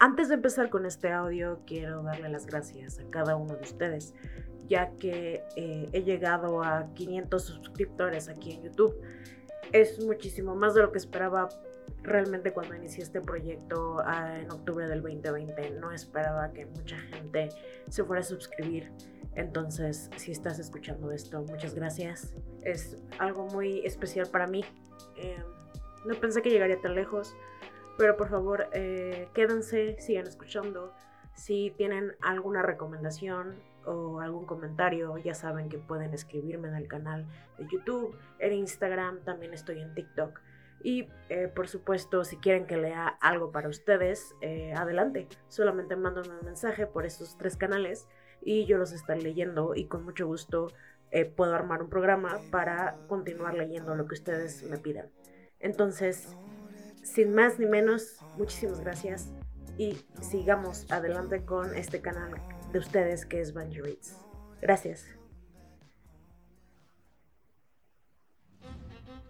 Antes de empezar con este audio, quiero darle las gracias a cada uno de ustedes, ya que eh, he llegado a 500 suscriptores aquí en YouTube. Es muchísimo más de lo que esperaba realmente cuando inicié este proyecto ah, en octubre del 2020. No esperaba que mucha gente se fuera a suscribir. Entonces, si estás escuchando esto, muchas gracias. Es algo muy especial para mí. Eh, no pensé que llegaría tan lejos. Pero por favor, eh, quédense, sigan escuchando. Si tienen alguna recomendación o algún comentario, ya saben que pueden escribirme en el canal de YouTube, en Instagram, también estoy en TikTok. Y eh, por supuesto, si quieren que lea algo para ustedes, eh, adelante. Solamente mándenme un mensaje por estos tres canales y yo los estaré leyendo y con mucho gusto puedo armar un programa para continuar leyendo lo que ustedes me pidan. Entonces, sin más ni menos, muchísimas gracias y sigamos adelante con este canal de ustedes que es Bungie Reads. Gracias.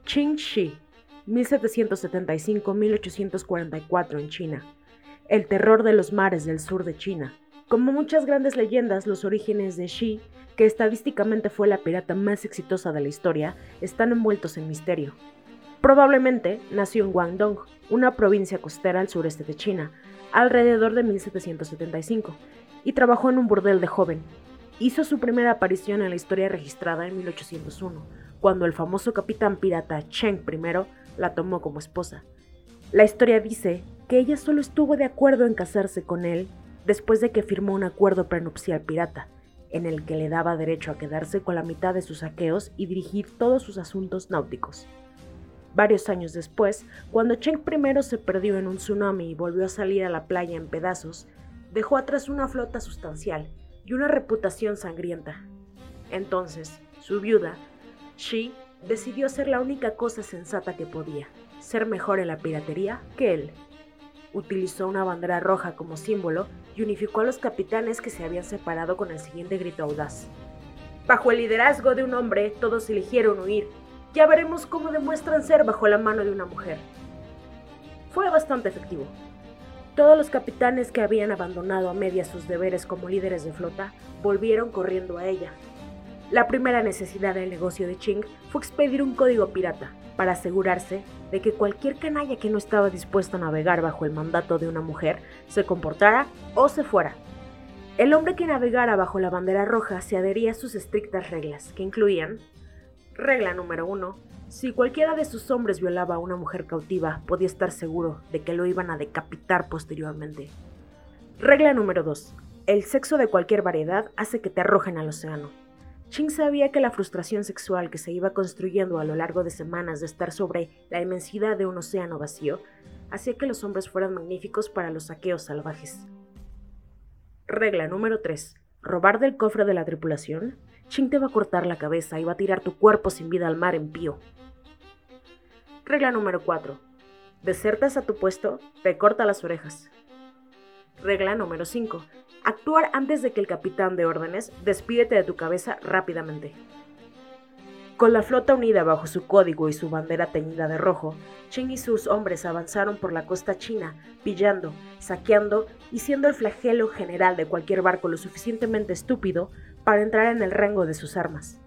Qing Shi, 1775-1844 en China. El terror de los mares del sur de China. Como muchas grandes leyendas, los orígenes de Shi, que estadísticamente fue la pirata más exitosa de la historia, están envueltos en misterio. Probablemente nació en Guangdong, una provincia costera al sureste de China, alrededor de 1775, y trabajó en un burdel de joven. Hizo su primera aparición en la historia registrada en 1801, cuando el famoso capitán pirata Cheng I la tomó como esposa. La historia dice que ella solo estuvo de acuerdo en casarse con él después de que firmó un acuerdo prenupcial pirata, en el que le daba derecho a quedarse con la mitad de sus saqueos y dirigir todos sus asuntos náuticos. Varios años después, cuando Cheng I se perdió en un tsunami y volvió a salir a la playa en pedazos, dejó atrás una flota sustancial y una reputación sangrienta. Entonces, su viuda, Shi, decidió hacer la única cosa sensata que podía, ser mejor en la piratería que él. Utilizó una bandera roja como símbolo y unificó a los capitanes que se habían separado con el siguiente grito audaz. Bajo el liderazgo de un hombre, todos eligieron huir ya veremos cómo demuestran ser bajo la mano de una mujer. Fue bastante efectivo. Todos los capitanes que habían abandonado a medias sus deberes como líderes de flota volvieron corriendo a ella. La primera necesidad del negocio de Ching fue expedir un código pirata para asegurarse de que cualquier canalla que no estaba dispuesto a navegar bajo el mandato de una mujer se comportara o se fuera. El hombre que navegara bajo la bandera roja se adhería a sus estrictas reglas, que incluían Regla número 1. Si cualquiera de sus hombres violaba a una mujer cautiva, podía estar seguro de que lo iban a decapitar posteriormente. Regla número 2. El sexo de cualquier variedad hace que te arrojen al océano. Ching sabía que la frustración sexual que se iba construyendo a lo largo de semanas de estar sobre la inmensidad de un océano vacío hacía que los hombres fueran magníficos para los saqueos salvajes. Regla número 3. Robar del cofre de la tripulación Ching te va a cortar la cabeza y va a tirar tu cuerpo sin vida al mar en pío. Regla número 4. Desertas a tu puesto, te corta las orejas. Regla número 5. Actuar antes de que el capitán de órdenes despídete de tu cabeza rápidamente. Con la flota unida bajo su código y su bandera teñida de rojo, Ching y sus hombres avanzaron por la costa china, pillando, saqueando y siendo el flagelo general de cualquier barco lo suficientemente estúpido para entrar en el rango de sus armas.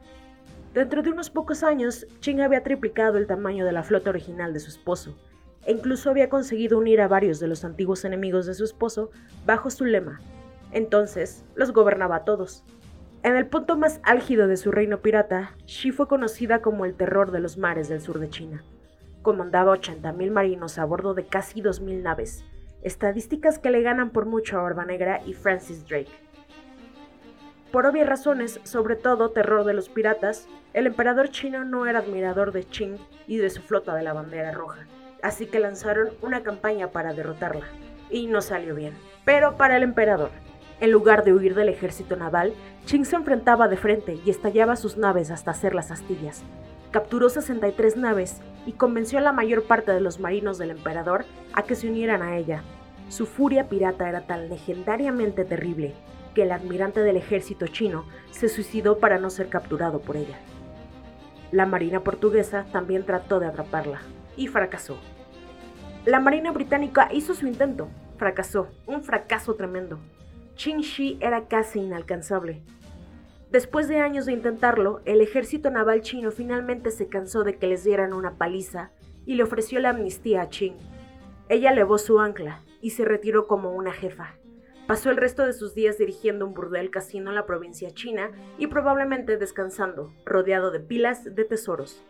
Dentro de unos pocos años, Ching había triplicado el tamaño de la flota original de su esposo, e incluso había conseguido unir a varios de los antiguos enemigos de su esposo bajo su lema. Entonces, los gobernaba a todos. En el punto más álgido de su reino pirata, Xi fue conocida como el terror de los mares del sur de China. Comandaba 80.000 marinos a bordo de casi 2.000 naves, estadísticas que le ganan por mucho a Barba Negra y Francis Drake. Por obvias razones, sobre todo terror de los piratas, el emperador chino no era admirador de Qing y de su flota de la bandera roja, así que lanzaron una campaña para derrotarla, y no salió bien. Pero para el emperador, en lugar de huir del ejército naval, Qing se enfrentaba de frente y estallaba sus naves hasta hacer las astillas. Capturó 63 naves y convenció a la mayor parte de los marinos del emperador a que se unieran a ella. Su furia pirata era tan legendariamente terrible que el admirante del ejército chino se suicidó para no ser capturado por ella. La Marina portuguesa también trató de atraparla y fracasó. La Marina británica hizo su intento, fracasó, un fracaso tremendo. Qin Shi era casi inalcanzable. Después de años de intentarlo, el ejército naval chino finalmente se cansó de que les dieran una paliza y le ofreció la amnistía a Qin. Ella levó su ancla y se retiró como una jefa. Pasó el resto de sus días dirigiendo un burdel casino en la provincia china y probablemente descansando, rodeado de pilas de tesoros.